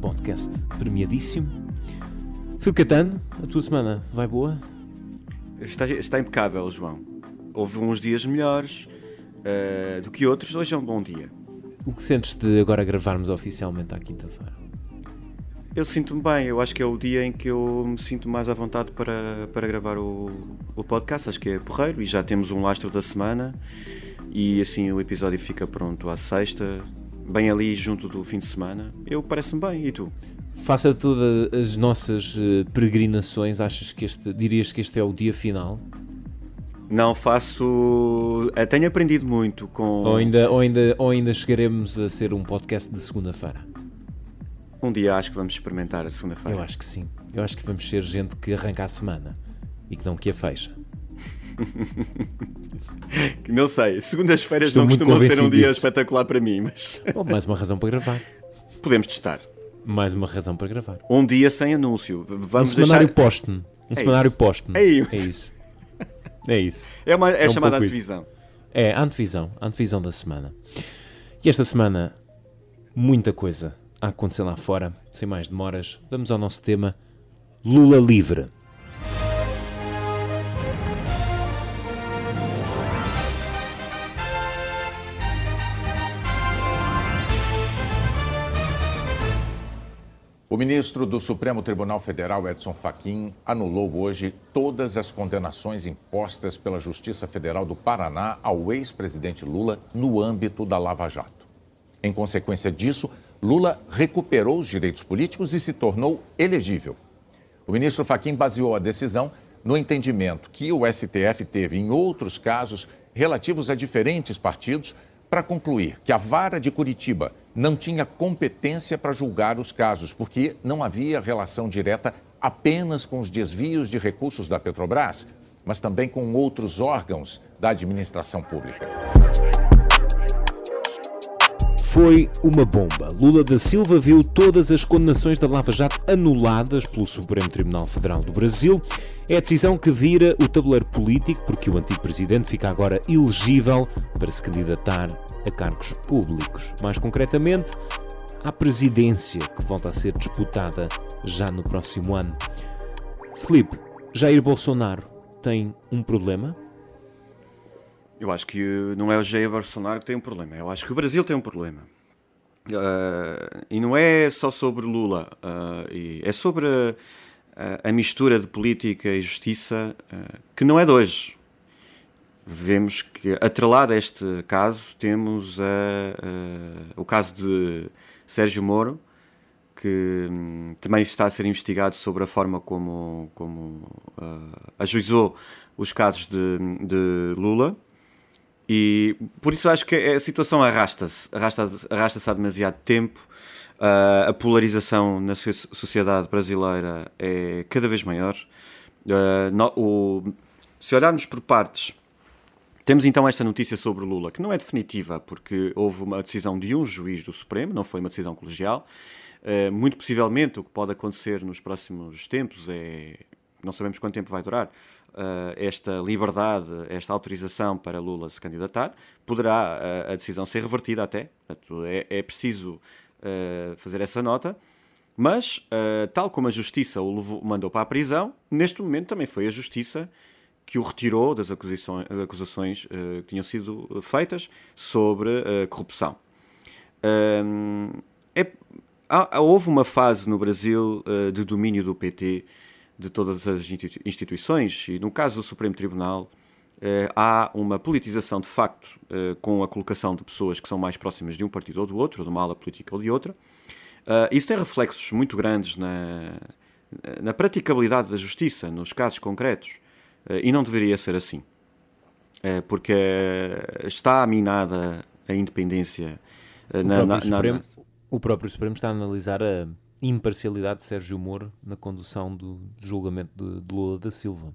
podcast premiadíssimo. Filipe Catano, a tua semana vai boa? Está, está impecável, João. Houve uns dias melhores uh, do que outros, hoje é um bom dia. O que sentes de agora gravarmos oficialmente à quinta-feira? Eu sinto-me bem, eu acho que é o dia em que eu me sinto mais à vontade para, para gravar o, o podcast, acho que é porreiro e já temos um lastro da semana e assim o episódio fica pronto à sexta, bem ali junto do fim de semana. Eu parece-me bem, e tu? Faça todas as nossas uh, peregrinações, achas que este, dirias que este é o dia final? Não faço. Eh, tenho aprendido muito com. Ou ainda, ou ainda, ou ainda chegaremos a ser um podcast de segunda-feira? Um dia acho que vamos experimentar a segunda-feira. Eu acho que sim. Eu acho que vamos ser gente que arranca a semana e que não que a fecha. não sei, segundas-feiras não costumam ser um dia disso. espetacular para mim, mas. Oh, mais uma razão para gravar. Podemos testar. Mais uma razão para gravar. Um dia sem anúncio. Vamos um semanário deixar... post Um é semanário post é, é isso. É isso. É, uma, é, é um chamada antevisão. Isso. É, antevisão. Antevisão da semana. E esta semana, muita coisa a acontecer lá fora. Sem mais demoras, vamos ao nosso tema: Lula livre. O ministro do Supremo Tribunal Federal, Edson Fachin, anulou hoje todas as condenações impostas pela Justiça Federal do Paraná ao ex-presidente Lula no âmbito da Lava Jato. Em consequência disso, Lula recuperou os direitos políticos e se tornou elegível. O ministro Fachin baseou a decisão no entendimento que o STF teve em outros casos relativos a diferentes partidos para concluir que a vara de Curitiba não tinha competência para julgar os casos, porque não havia relação direta apenas com os desvios de recursos da Petrobras, mas também com outros órgãos da administração pública. Foi uma bomba. Lula da Silva viu todas as condenações da Lava Jato anuladas pelo Supremo Tribunal Federal do Brasil. É a decisão que vira o tabuleiro político, porque o antigo presidente fica agora elegível para se candidatar a cargos públicos. Mais concretamente, à presidência, que volta a ser disputada já no próximo ano. Felipe, Jair Bolsonaro tem um problema? Eu acho que não é o Jair Bolsonaro que tem um problema, eu acho que o Brasil tem um problema. Uh, e não é só sobre Lula, uh, é sobre a, a, mistura de política e justiça uh, que não é de hoje. Vemos que, atrelado a este caso, temos o caso de Sérgio Moro, que um, também está a ser investigado sobre a forma como, como ajuizou os casos de, de Lula e por isso acho que a situação arrasta-se, arrasta-se arrasta há demasiado tempo. Uh, a polarização na sociedade brasileira é cada vez maior. Uh, no, o, se olharmos por partes, temos então esta notícia sobre Lula, que não é definitiva, porque houve uma decisão de um juiz do Supremo, não foi uma decisão colegial. Uh, muito possivelmente o que pode acontecer nos próximos tempos é. Não sabemos quanto tempo vai durar, uh, esta liberdade, esta autorização para Lula se candidatar, poderá uh, a decisão ser revertida até. Portanto, é, é preciso uh, fazer essa nota. Mas, tal como a Justiça o levou, mandou para a prisão, neste momento também foi a Justiça que o retirou das acusações, acusações que tinham sido feitas sobre corrupção. É, há, houve uma fase no Brasil de domínio do PT de todas as instituições, e no caso do Supremo Tribunal, eh, há uma politização de facto eh, com a colocação de pessoas que são mais próximas de um partido ou do outro, ou de uma ala política ou de outra. Uh, isso tem reflexos muito grandes na, na praticabilidade da justiça, nos casos concretos, uh, e não deveria ser assim. Uh, porque está minada a independência na, na, Supremo, O próprio Supremo está a analisar a imparcialidade de Sérgio Moro na condução do julgamento de, de Lula da Silva.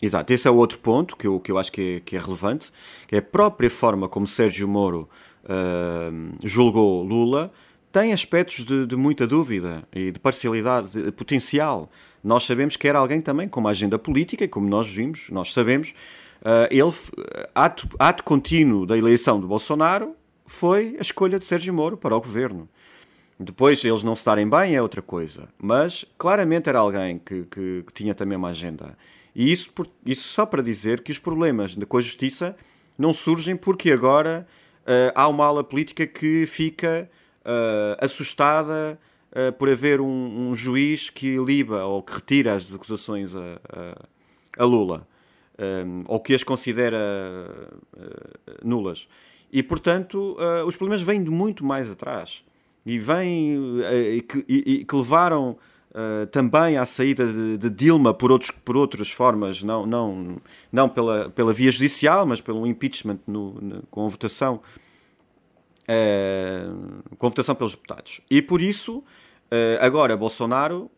Exato, esse é outro ponto que eu, que eu acho que é, que é relevante, que é a própria forma como Sérgio Moro uh, julgou Lula tem aspectos de, de, muita dúvida e de parcialidade potencial. Nós sabemos que era alguém também com uma agenda política, e como nós vimos, nós sabemos, uh, ele, ato, ato contínuo da eleição de Bolsonaro foi a escolha de Sérgio Moro para o governo. Depois, eles não se estarem bem é outra coisa. Mas, claramente, era alguém que, que, que tinha também uma agenda. E isso, por, isso só para dizer que os problemas com a justiça não surgem porque agora uh, há uma ala política que fica uh, assustada uh, por haver um, um, juiz que liba ou que retira as acusações a, a, a Lula. Um, ou que as considera nulas. E, portanto, os problemas vêm de muito mais atrás e vêm e que, e, que levaram Uh, também à saída de, de, Dilma por, outros, por outras formas, não, não, não pela, pela via judicial, mas pelo impeachment no, no, com a votação, uh, com a votação pelos deputados. E por isso, uh, agora Bolsonaro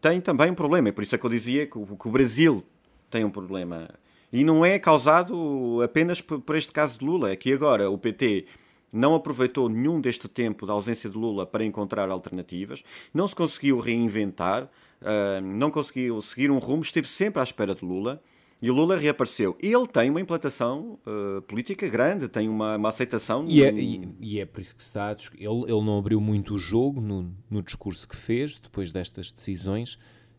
tem também um problema, e por isso é que eu dizia que o, que o Brasil tem um problema. E não é causado apenas por, por este caso de Lula, é que agora o PT não aproveitou nenhum deste tempo da ausência de Lula para encontrar alternativas, não se conseguiu reinventar, uh, não conseguiu seguir um rumo, esteve sempre à espera de Lula. E o Lula reapareceu. Ele tem uma implantação uh, política grande, tem uma, uma aceitação. E, é, e, e, é por isso que se está. Ele, ele não abriu muito o jogo no, no discurso que fez, depois destas decisões.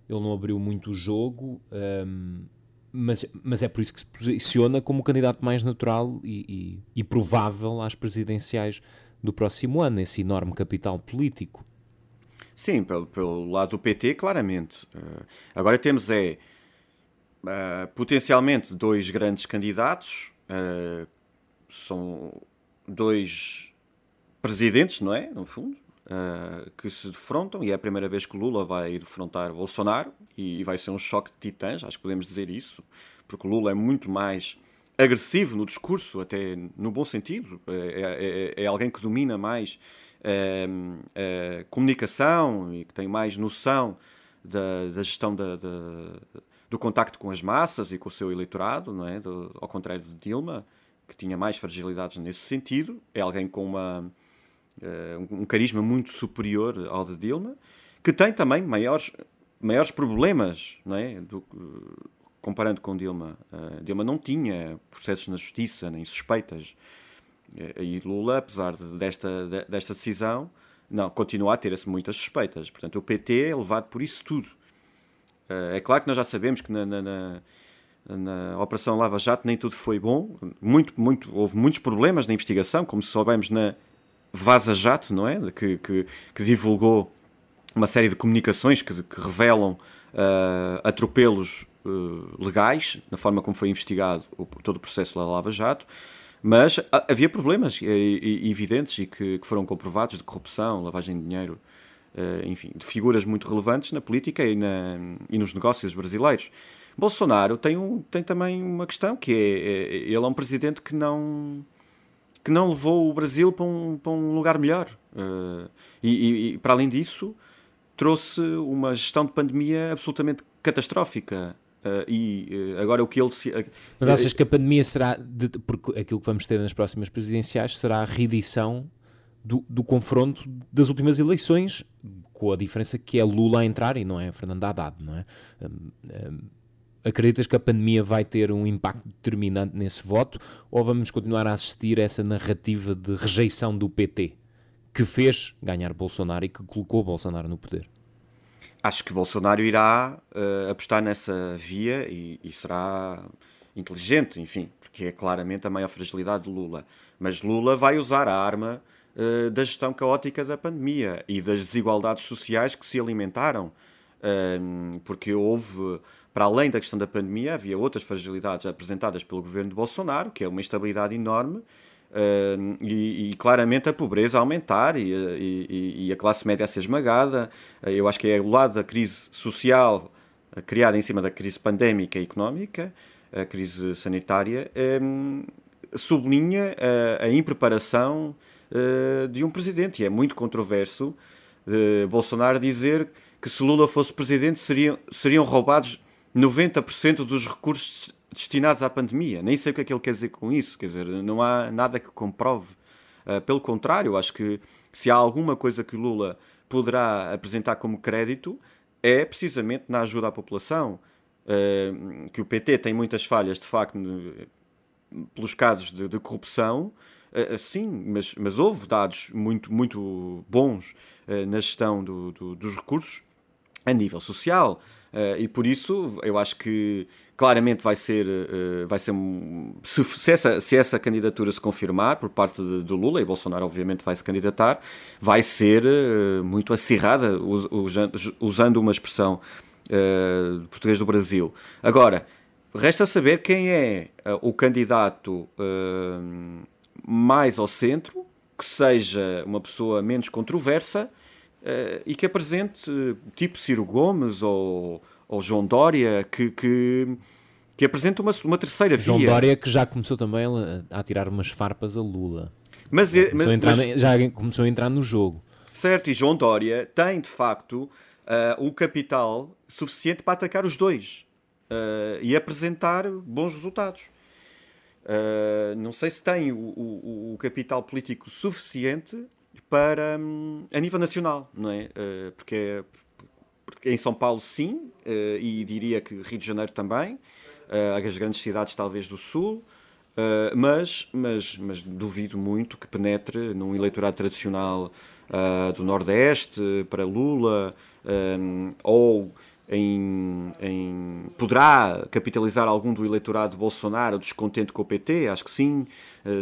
Ele não abriu muito o jogo. Um, mas, mas é por isso que se posiciona como o candidato mais natural e, e, e provável às presidenciais do próximo ano, esse enorme capital político. Sim, pelo, pelo lado do PT, claramente. Uh, agora temos é uh, potencialmente dois grandes candidatos, uh, são dois presidentes, não é? No fundo, uh, que se defrontam, e é a primeira vez que Lula vai defrontar Bolsonaro, e, e vai ser um choque de titãs, acho que podemos dizer isso, porque Lula é muito mais agressivo no discurso, até no bom sentido, é, é, é alguém que domina mais a comunicação e que tem mais noção da, da gestão da, da, do contacto com as massas e com o seu eleitorado, não é? Do, ao contrário de Dilma, que tinha mais fragilidades nesse sentido, é alguém com uma uh, um carisma muito superior ao de Dilma, que tem também maiores, maiores problemas, não é? Do, comparando com Dilma. Uh, Dilma não tinha processos na justiça, nem suspeitas. Uh, e Lula, apesar de, desta, de, desta decisão, não, continua a ter muitas suspeitas. Portanto, o PT é levado por isso tudo. É claro que nós já sabemos que na, na, na na Operação Lava Jato nem tudo foi bom, muito, muito, houve muitos problemas na investigação, como soubemos na Vaza Jato, não é? Que, que, que, divulgou uma série de comunicações que, que revelam uh, atropelos uh, legais, na forma como foi investigado o, todo o processo da Lava Jato, mas havia problemas evidentes e que, que, foram comprovados de corrupção, lavagem de dinheiro, uh, enfim, de figuras muito relevantes na política e, na, e nos negócios brasileiros. Bolsonaro tem, um, tem também uma questão que é, é ele é um presidente que não que não levou o Brasil para um, para um lugar melhor. Uh, e, e, para além disso, trouxe uma gestão de pandemia absolutamente catastrófica. Uh, e uh, agora o que ele se. Mas achas que a pandemia será. De, porque aquilo que vamos ter nas próximas presidenciais será a reedição do, do confronto das últimas eleições, com a diferença que é Lula a entrar e não é Fernando Haddad, não é? Um, um, acreditas que a pandemia vai ter um impacto determinante nesse voto ou vamos continuar a assistir a essa narrativa de rejeição do PT que fez ganhar Bolsonaro e que colocou Bolsonaro no poder? Acho que Bolsonaro irá uh, apostar nessa via e, e, será inteligente, enfim, porque é claramente a maior fragilidade de Lula. Mas Lula vai usar a arma uh, da gestão caótica da pandemia e das desigualdades sociais que se alimentaram, uh, porque houve para além da questão da pandemia, havia outras fragilidades apresentadas pelo governo de Bolsonaro, que é uma instabilidade enorme. Uh, e, e, claramente a pobreza a aumentar e, e, e, a classe média a ser esmagada. Eu acho que é o lado da crise social uh, criada em cima da crise pandémica e económica, a crise sanitária, um, sublinha a impreparação uh, de um presidente. E é muito controverso uh, Bolsonaro dizer que se Lula fosse presidente seriam, seriam roubados 90% dos recursos destinados à pandemia. Nem sei o que é que ele quer dizer com isso. Quer dizer, não há nada que comprove. Uh, pelo contrário, acho que se há alguma coisa que Lula poderá apresentar como crédito é precisamente na ajuda à população. Uh, que o PT tem muitas falhas, de facto, pelos casos de, de corrupção, uh, sim, mas, mas houve dados muito, muito bons na gestão do, do, dos recursos a nível social. E por isso eu acho que claramente vai ser, vai ser se, se, essa, se essa candidatura se confirmar por parte de, Lula, e Bolsonaro obviamente vai se candidatar, vai ser muito acirrada, usando uma expressão uh, português do Brasil. Agora, resta saber quem é o candidato uh, mais ao centro, que seja uma pessoa menos controversa e que apresente, tipo Ciro Gomes ou, ou João Dória, que, que que apresenta uma, uma terceira via. João Dória que já começou também a, a tirar umas farpas a Lula. Mas, já, começou mas, mas, já começou a entrar no jogo. Certo, e João Dória tem de facto uh, o capital suficiente para atacar os dois uh, e apresentar bons resultados. Uh, não sei se tem o, o, o, capital político suficiente para um, a nível nacional, não é? Uh, porque, é, porque, em São Paulo sim, e diria que Rio de Janeiro também, as grandes cidades talvez do Sul, mas, mas, mas duvido muito que penetre num eleitorado tradicional do Nordeste para Lula, um, ou em, em, poderá capitalizar algum do eleitorado Bolsonaro descontente com o PT, acho que sim,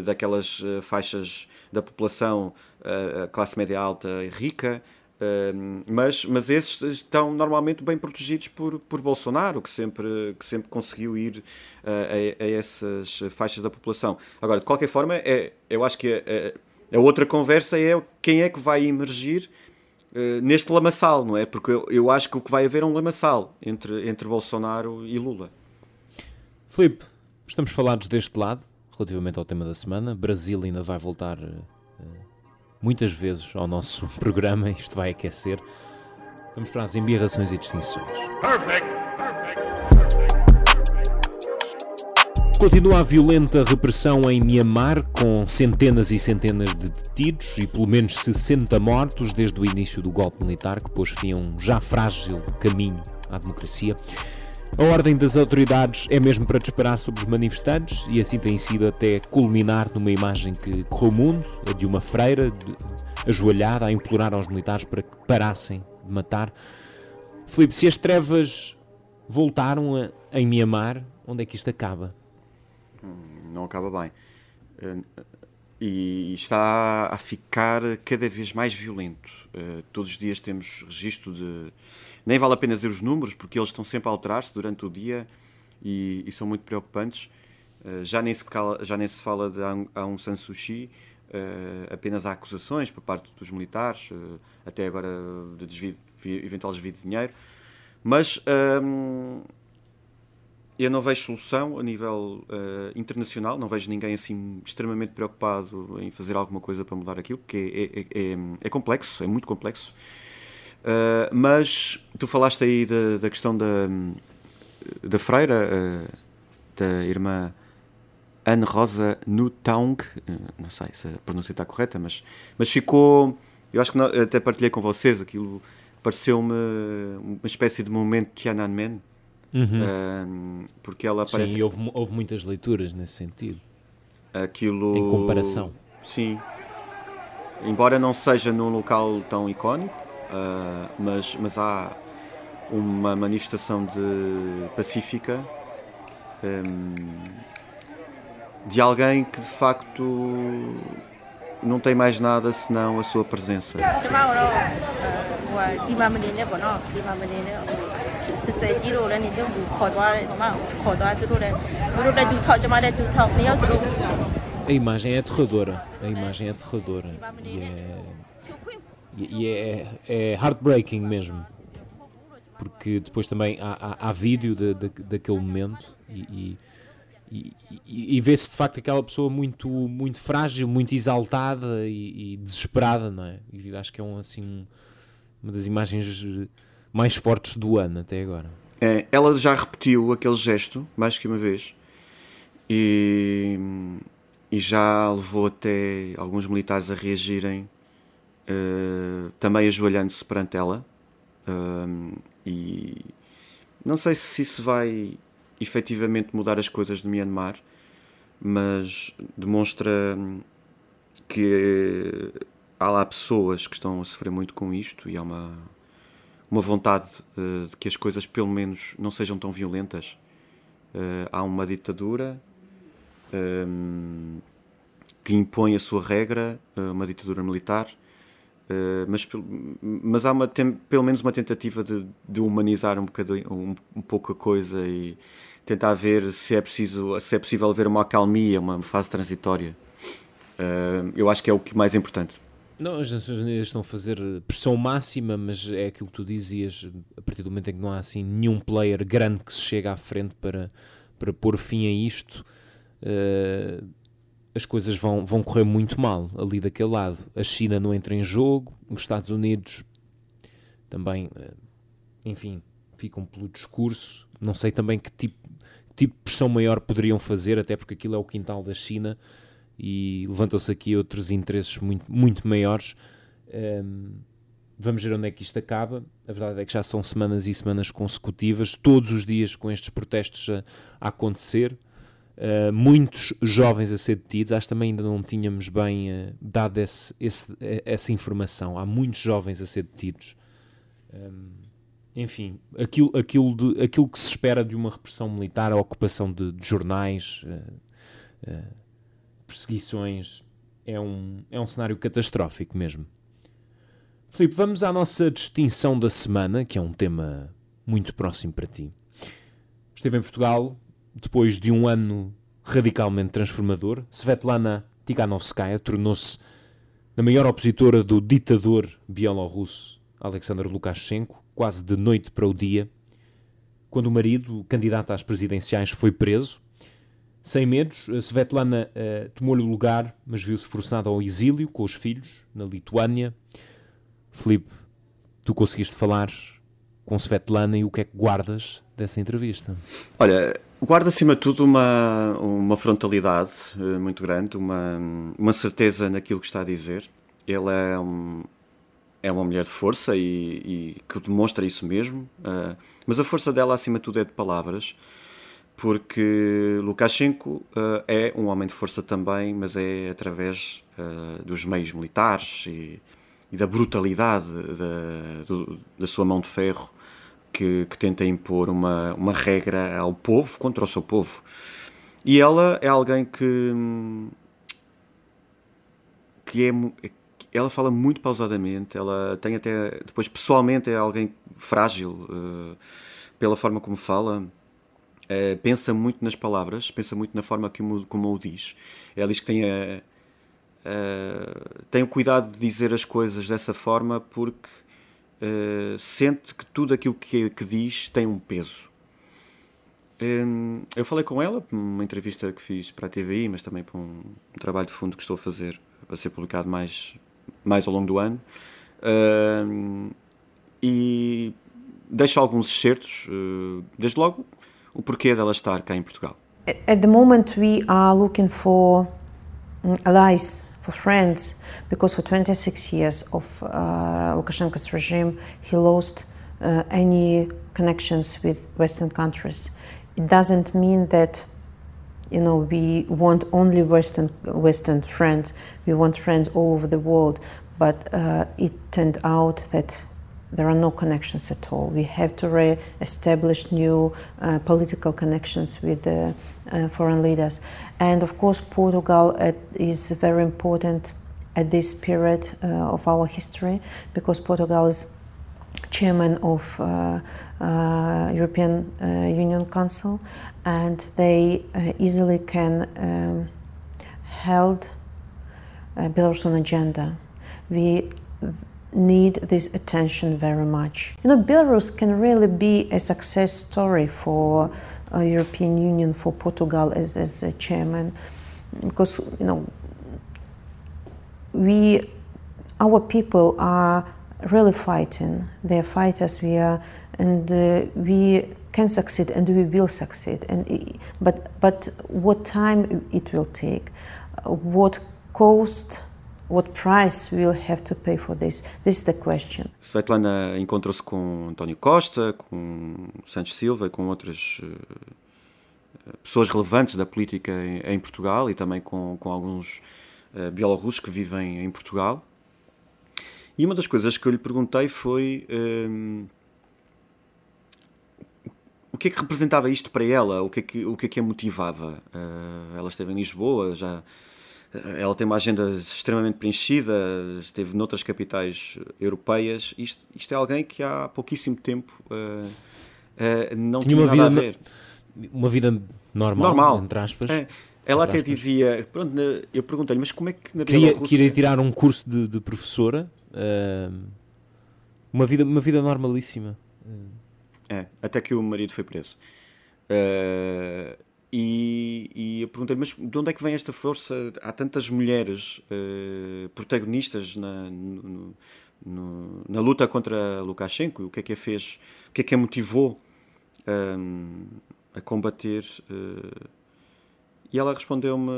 daquelas faixas da população, uh, classe média alta e rica, mas, mas esses estão normalmente bem protegidos por, por Bolsonaro, que sempre, que sempre conseguiu ir a, a, essas faixas da população. Agora, de qualquer forma, é, eu acho que a, a outra conversa é quem é que vai emergir eh, neste lamaçal, não é? Porque eu, eu, acho que o que vai haver é um lamaçal entre, entre Bolsonaro e Lula. Filipe, estamos falados deste lado, relativamente ao tema da semana. Brasil ainda vai voltar uh, muitas vezes ao nosso programa, isto vai aquecer. Vamos para as embirrações e distinções. Perfect. Continua a violenta repressão em Myanmar, com centenas e centenas de detidos e pelo menos 60 mortos desde o início do golpe militar que pôs fim a um já frágil caminho à democracia. A ordem das autoridades é mesmo para disparar sobre os manifestantes e assim tem sido até culminar numa imagem que correu o mundo, a de uma freira de, ajoelhada a implorar aos militares para que parassem de matar. Filipe, se as trevas voltaram a, em Myanmar, onde é que isto acaba? não acaba bem. Eh, e está a ficar cada vez mais violento. Eh, todos os dias temos registro de. Nem vale a pena dizer os números, porque eles estão sempre a alterar-se durante o dia e, e, são muito preocupantes. Eh, já nem se, cala, já nem se fala de Aung San Suu Kyi, apenas há acusações por parte dos militares, até agora de desvio, eventual desvio de dinheiro. Mas ehm, eu não vejo solução a nível uh, internacional, não vejo ninguém assim extremamente preocupado em fazer alguma coisa para mudar aquilo, porque é, é, é, é complexo, é muito complexo. Uh, mas tu falaste aí da, da questão da, da freira, uh, da irmã Anne Rosa Nutaung, não sei se a pronúncia está correta, mas, mas ficou. Eu acho que não, até partilhei com vocês aquilo, pareceu-me uma espécie de momento Tiananmen Uhum. porque ela aparece. Sim, houve, houve muitas leituras nesse sentido. Aquilo. Em comparação. Sim. Embora não seja num local tão icónico, uh, mas, mas há uma manifestação de pacífica um, de alguém que de facto não tem mais nada senão a sua presença. A imagem é aterradora, a imagem é aterradora. E é e é, é heartbreaking mesmo, porque depois também há, há, há vídeo de, de, daquele momento e, e, e, e, vê-se de facto aquela pessoa muito, muito frágil, muito exaltada e, e, desesperada, não é? E acho que é um, assim, uma das imagens mais fortes do ano até agora. É, ela já repetiu aquele gesto mais que uma vez e, e já levou até alguns militares a reagirem, uh, também ajoelhando-se perante ela. Uh, e não sei se isso vai efetivamente mudar as coisas de Myanmar, mas demonstra que há lá pessoas que estão a sofrer muito com isto e há uma, uma vontade uh, de que as coisas, pelo menos, não sejam tão violentas. Uh, há uma ditadura um, eh, que impõe a sua regra, uma ditadura militar, Uh, mas, mas há uma, tem, pelo menos uma tentativa de, de humanizar um, bocadinho, um, um, pouco a coisa e tentar ver se é, preciso, se é possível haver uma acalmia, uma fase transitória. Uh, eu acho que é o que mais importante. Não, as Nações Unidas estão a fazer pressão máxima, mas é aquilo que tu dizias, a partir do momento em que não há assim nenhum player grande que se chega à frente para, para pôr fim a isto, uh, as coisas vão, vão correr muito mal ali daquele lado. A China não entra em jogo, os Estados Unidos também, eh, enfim, ficam pelo discurso. Não sei também que tipo, tipo de pressão maior poderiam fazer, até porque aquilo é o quintal da China e levantam-se aqui outros interesses muito, muito maiores. Um, ehm, vamos ver onde é que isto acaba. A verdade é que já são semanas e semanas consecutivas, todos os dias com estes protestos a, a acontecer. Uh, muitos jovens a ser detidos, acho que também ainda não tínhamos bem uh, dado esse, esse, essa informação. Há muitos jovens a ser detidos. Um, enfim, aquilo, aquilo, de, aquilo que se espera de uma repressão militar, a ocupação de, de jornais, uh, perseguições, é um, é um cenário catastrófico mesmo. Filipe, vamos à nossa distinção da semana, que é um tema muito próximo para ti. Esteve em Portugal depois de um ano radicalmente transformador, Svetlana Tikhanovskaya tornou-se a maior opositora do ditador bielorrusso Alexander Lukashenko, quase de noite para o dia, quando o marido, candidato às presidenciais, foi preso. Sem medos, Svetlana uh, tomou-lhe o lugar, mas viu-se forçada ao exílio com os filhos, na Lituânia. Felipe, tu conseguiste falar com Svetlana e o que é que guardas dessa entrevista? Olha, guarda acima de tudo uma, uma frontalidade uh, muito grande, uma, uma certeza naquilo que está a dizer. Ele é, um, é uma mulher de força e, e que demonstra isso mesmo, uh, mas a força dela acima de tudo é de palavras, porque Lukashenko uh, é um homem de força também, mas é através dos meios militares e, e da brutalidade da, do, da sua mão de ferro que, que tenta impor uma, uma regra ao povo contra o seu povo. E ela é alguém que, que é, ela fala muito pausadamente, ela tem até, depois pessoalmente é alguém frágil uh, pela forma como fala, uh, pensa muito nas palavras, pensa muito na forma como, como o diz. Ela diz que tem, a, uh, tem o cuidado de dizer as coisas dessa forma porque uh, sente que tudo aquilo que, que diz tem um peso. Um, eu falei com ela, uma entrevista que fiz para a TVI, mas também para um, um trabalho de fundo que estou a fazer, a ser publicado mais, mais ao longo do ano. Um, e deixo alguns excertos, uh, desde logo, o porquê dela estar cá em Portugal. At the moment we are looking for allies for friends, because for 26 years of uh, Lukashenko's regime, he lost uh, any connections with Western countries. It doesn't mean that you know we want only Western Western friends. We want friends all over the world, but uh, it turned out that there are no connections at all. We have to re-establish new uh, political connections with uh, foreign leaders. And of course, Portugal uh, is very important at this period uh, of our history because Portugal is chairman of uh, European Union Council and they easily can um, held Belarusian agenda. We need this attention very much. You know, Belarus can really be a success story for uh, European Union for Portugal as, as a chairman, because you know we, our people are really fighting. They're fighters. We are, and uh, we can succeed, and we will succeed. And but but what time it will take, what cost What price we'll have to pay for this? This is the question. Svetlana encontrou-se com António Costa, com Santos Silva e com outras uh, pessoas relevantes da política em, Portugal e também com, com alguns uh, bielorrussos que vivem em Portugal. E uma das coisas que eu lhe perguntei foi um, eh, o que é que representava isto para ela, o que é que, o que, é que a motivava. Uh, ela esteve em Lisboa, já ela tem uma agenda extremamente preenchida, esteve noutras capitais europeias. Isto, isto é alguém que há pouquíssimo tempo uh, uh, não tinha, tinha uma vida, a ver. Uma vida normal, normal. entre aspas. É. Ela até dizia, pronto, eu perguntei-lhe, mas como é que na Queria, Bielorrússia... Queria tirar um curso de, de professora, uh, uma, vida, uma vida normalíssima. É, até que o marido foi preso. Uh, e, e eu perguntei mas de onde é que vem esta força? Há tantas mulheres uh, protagonistas na, no, no, na luta contra Lukashenko. O que é que a fez? O que é que a motivou um, a combater? Uh, e ela respondeu-me,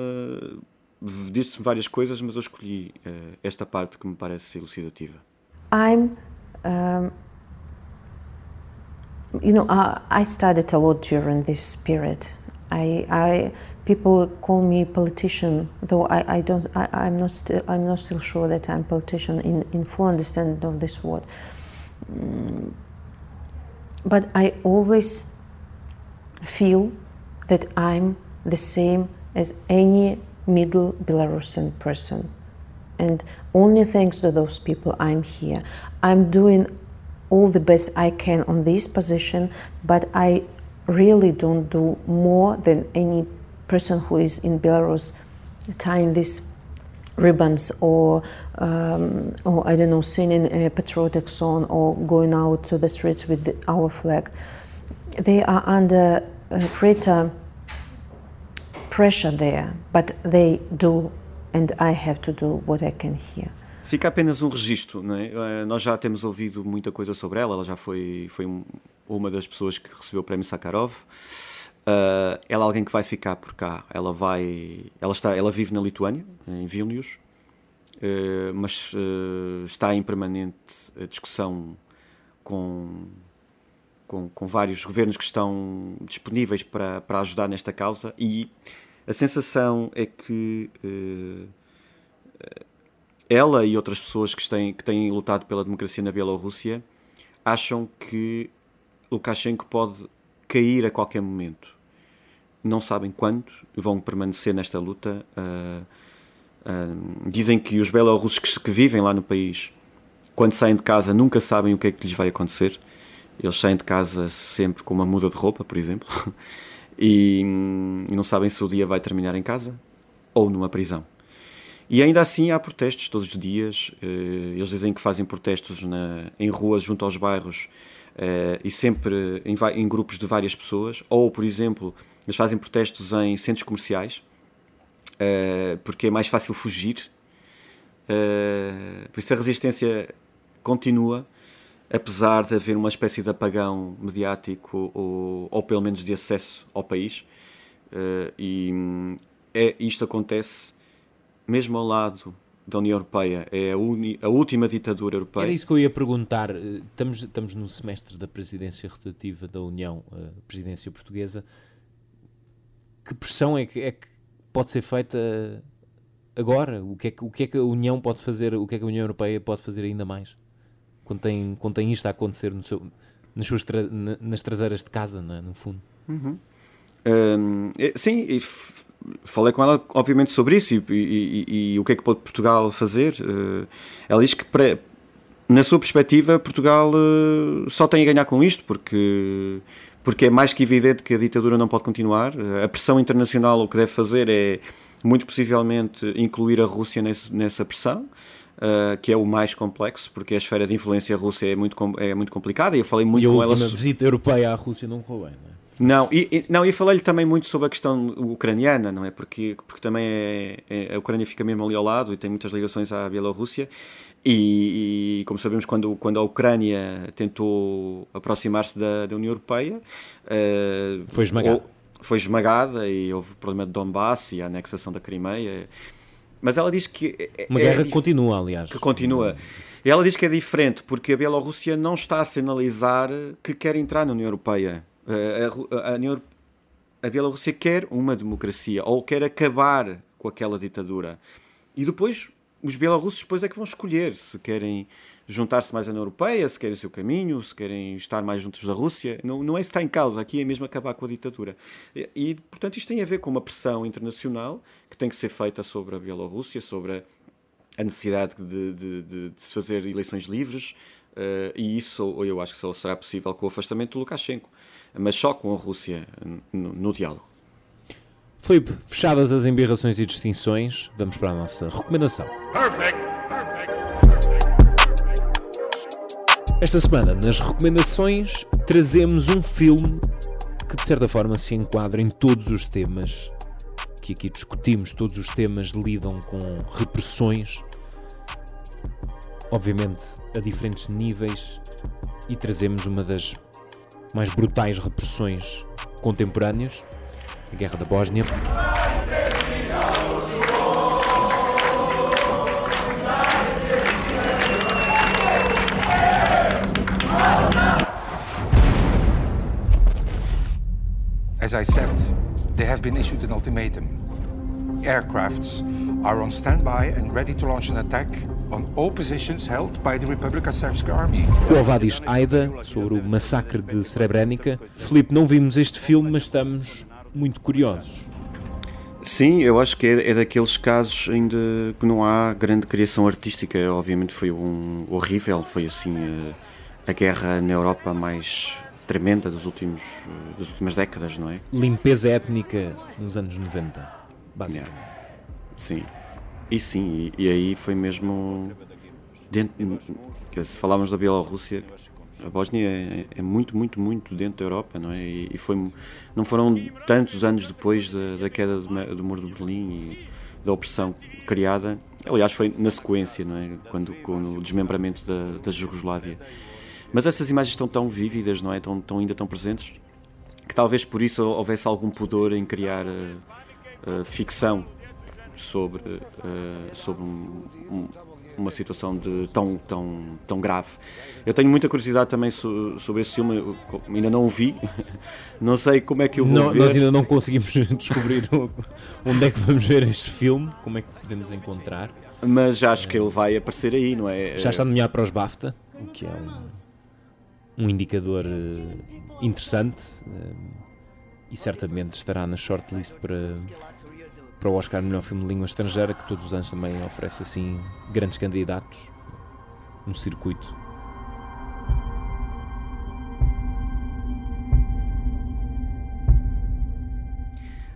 disse-me várias coisas, mas eu escolhi uh, esta parte que me parece elucidativa. I'm, um, you know, I, I studied a lot during this period. I, I people call me politician, though I, I don't I, am not still I'm not still sure that I'm politician in, in full understanding of this word. Mm, but I always feel that I'm the same as any middle Belarusian person. And only thanks to those people I'm here. I'm doing all the best I can on this position, but I really don't do more than any person who is in Belarus tying these ribbons or, um, or I don't know, singing a patriotic song or going out to the streets with the, our flag. They are under uh, greater pressure there, but they do, and I have to do what I can here. Fica apenas um registro, não é? Eh, nós já temos ouvido muita coisa sobre ela, ela já foi, foi uma das pessoas que recebeu o prémio Sakharov. Uh, ela é alguém que vai ficar por cá. Ela vai, ela está, ela vive na Lituânia, em Vilnius, uh, mas uh, está em permanente discussão com, com, com vários governos que estão disponíveis para, para ajudar nesta causa e a sensação é que ela e outras pessoas que têm, que têm lutado pela democracia na Bielorrússia acham que Lukashenko pode cair a qualquer momento. Não sabem quando, vão permanecer nesta luta. Uh, uh, dizem que os belorussos que, que vivem lá no país, quando saem de casa, nunca sabem o que é que lhes vai acontecer. Eles saem de casa sempre com uma muda de roupa, por exemplo, e, e não sabem se o dia vai terminar em casa ou numa prisão. E ainda assim há protestos todos os dias. Eh, eles dizem que fazem protestos na, em ruas junto aos bairros eh, e sempre em, em, grupos de várias pessoas. Ou, por exemplo, eles fazem protestos em centros comerciais eh, porque é mais fácil fugir. Por isso a resistência continua, apesar de haver uma espécie de apagão mediático ou, ou pelo menos de acesso ao país. E hum, é, isto acontece mesmo ao lado da União Europeia, é a, uni, a, última ditadura europeia. Era isso que eu ia perguntar. Eh, estamos, estamos no semestre da presidência rotativa da União, eh, presidência portuguesa. Que pressão é que, é que pode ser feita agora? O que, é que, o que é que a União pode fazer, o que é que a União Europeia pode fazer ainda mais? Quando tem, quando tem isto a acontecer no seu, nas, suas tra, nas traseiras de casa, é? no fundo. Uhum. Um, sim, falei com ela, obviamente, sobre isso e, e, e, o que é que pode Portugal fazer. Uh, ela diz que, para, na sua perspectiva, Portugal uh, só tem a ganhar com isto, porque, porque é mais que evidente que a ditadura não pode continuar. Uh, a pressão internacional o que deve fazer é, muito possivelmente, incluir a Rússia nesse, nessa pressão. que é o mais complexo, porque a esfera de influência russa é muito, é muito complicada. E eu falei muito e com ela. a última visita europeia à Rússia não correu bem, não é? Não, e, e não, e falei-lhe também muito sobre a questão ucraniana, não é? Porque, porque também é, é, a Ucrânia fica mesmo ali ao lado e tem muitas ligações à Bielorrússia. E, e, como sabemos, quando, quando a Ucrânia tentou aproximar-se da, da União Europeia, uh, foi esmagada. Foi esmagada e houve o problema de Donbass e a anexação da Crimeia. Mas ela diz que. É, Uma guerra que continua, aliás. Que continua. E ela diz que é diferente porque a Bielorrússia não está a sinalizar que quer entrar na União Europeia. Eh, a, a, a, Bielorrússia quer uma democracia ou quer acabar com aquela ditadura. E depois os bielorrussos depois é que vão escolher se querem juntar-se mais à União Europeia, se querem seu caminho, se querem estar mais juntos da Rússia. Não, não é isso que está em causa, aqui é mesmo acabar com a ditadura. E, e, portanto, isto tem a ver com uma pressão internacional que tem que ser feita sobre a Bielorrússia, sobre a necessidade de, de, de, de se fazer eleições livres, uh, e isso eu acho que só será possível com o afastamento do Lukashenko, mas só com a Rússia no, no diálogo. Filipe, fechadas as embirrações e distinções, vamos para a nossa recomendação. Perfect. Esta semana, nas recomendações, trazemos um filme que de certa forma se enquadra em todos os temas que aqui discutimos. Todos os temas lidam com repressões, obviamente a diferentes níveis, e trazemos uma das mais brutais repressões contemporâneas a Guerra da Bósnia. As I said, they have been issued an ultimatum. Aircrafts are on standby and ready to launch an attack on all positions held by the Republika Srpska Army. Kovadis Aida, sobre o massacre de Srebrenica. Felipe, não vimos este filme, mas estamos muito curiosos. Sim, eu acho que é, é, daqueles casos ainda que não há grande criação artística. Obviamente foi um horrível, foi assim a, a guerra na Europa mais tremenda dos últimos, das últimas décadas, não é? Limpeza étnica nos anos 90, basicamente. Yeah. Sim, e sim, e, e aí foi mesmo dentro, se falarmos da Bielorrússia, a Bósnia é, é, muito, muito, muito dentro da Europa, não é? E, e foi, não foram tantos anos depois da, da queda do, do muro de Berlim e da opressão criada. Aliás, foi na sequência, não é? Quando com o desmembramento da, da Jugoslávia. Mas essas imagens estão tão vívidas, não é? Estão, estão ainda tão presentes que talvez por isso houvesse algum pudor em criar uh, uh, ficção sobre, uh, sobre um, um uma situação de tão, tão, tão grave. Eu tenho muita curiosidade também so, sobre esse filme, eu ainda não o vi, não sei como é que eu vou não, ver. Nós ainda não conseguimos descobrir onde é que vamos ver este filme, como é que podemos encontrar. Mas já acho que ele vai aparecer aí, não é? Já está nomeado para os BAFTA, o que é um, um indicador uh, interessante uh, e certamente estará na shortlist para para o Oscar Melhor Filme de Língua Estrangeira, que todos os anos também oferece assim grandes candidatos no circuito.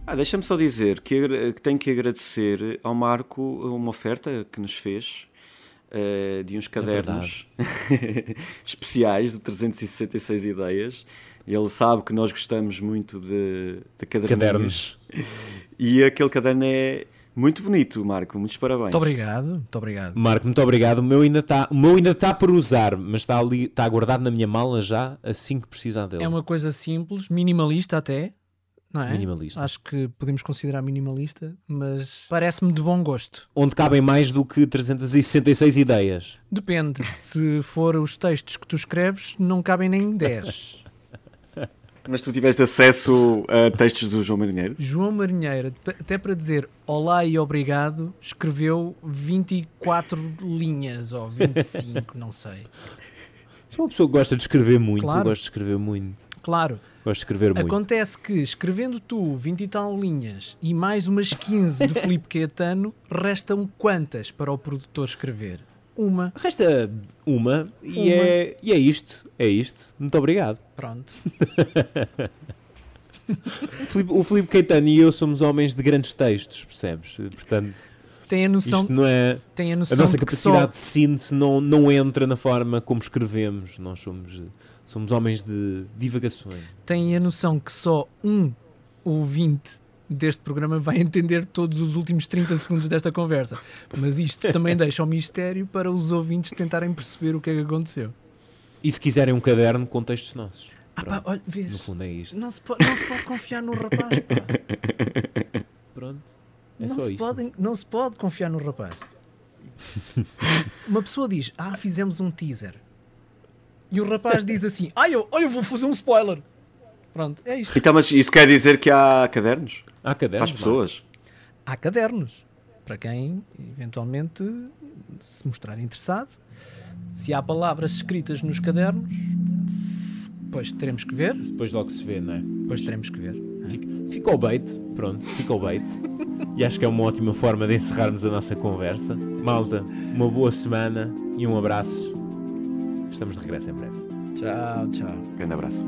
Ah, Deixa-me só dizer que, que, tenho que agradecer ao Marco uma oferta que nos fez uh, de uns é cadernos é especiais de 366 ideias ele sabe que nós gostamos muito de, de cadernos. E aquele caderno é muito bonito, Marco. Muitos parabéns. Muito obrigado, muito obrigado. Marco, muito obrigado. O meu ainda está, o meu ainda está por usar, mas está ali, está guardado na minha mala já, assim que precisar dele. É uma coisa simples, minimalista até. Não é? Minimalista. Acho que podemos considerar minimalista, mas parece-me de bom gosto. Onde cabem mais do que 366 ideias? Depende. Se for os textos que tu escreves, não cabem nem 10. Mas tu tiveste acesso a textos do João Marinheiro? João Marinheiro, até para dizer olá e obrigado, escreveu 24 linhas ou 25, não sei. Se uma pessoa que gosta de escrever muito, claro. gosto de escrever muito. Claro. Gosto de escrever muito. Acontece que, escrevendo tu 20 e tal linhas e mais umas 15 de Filipe Caetano, restam quantas para o produtor escrever? Uma. Resta uma, e, uma. É, e é isto. É isto. Muito obrigado. Pronto. o Filipe Caetano e eu somos homens de grandes textos, percebes? Portanto. Tem a noção, Isto não é. tem a A noção nossa de que capacidade só, de síntese não, não entra na forma como escrevemos. Nós somos, somos homens de divagações. tem a noção que só um ouvinte deste programa vai entender todos os últimos 30 segundos desta conversa. Mas isto também deixa o mistério para os ouvintes tentarem perceber o que é que aconteceu. E se quiserem um caderno com textos nossos. Ah pá, olha, vês? No fundo é isto. Não se, pode, não se pode confiar no rapaz, pá. Pronto. É não, só se isso. pode, não se pode confiar no rapaz. Uma pessoa diz, ah, fizemos um teaser. E o rapaz diz assim, ah, eu, eu vou fazer um spoiler. Pronto, é isto. Então, mas isso quer dizer que há cadernos? Há Para cadernos. as pessoas? Há cadernos. Para quem, eventualmente, se mostrar interessado. Se há palavras escritas nos cadernos, pois teremos que ver. Depois logo se vê, não é? Depois teremos que ver. Fica, fica o bait. Pronto, fica o bait. E acho que é uma ótima forma de encerrarmos a nossa conversa. Malta, uma boa semana e um abraço. Estamos de regresso em breve. Tchau, tchau. Grande abraço.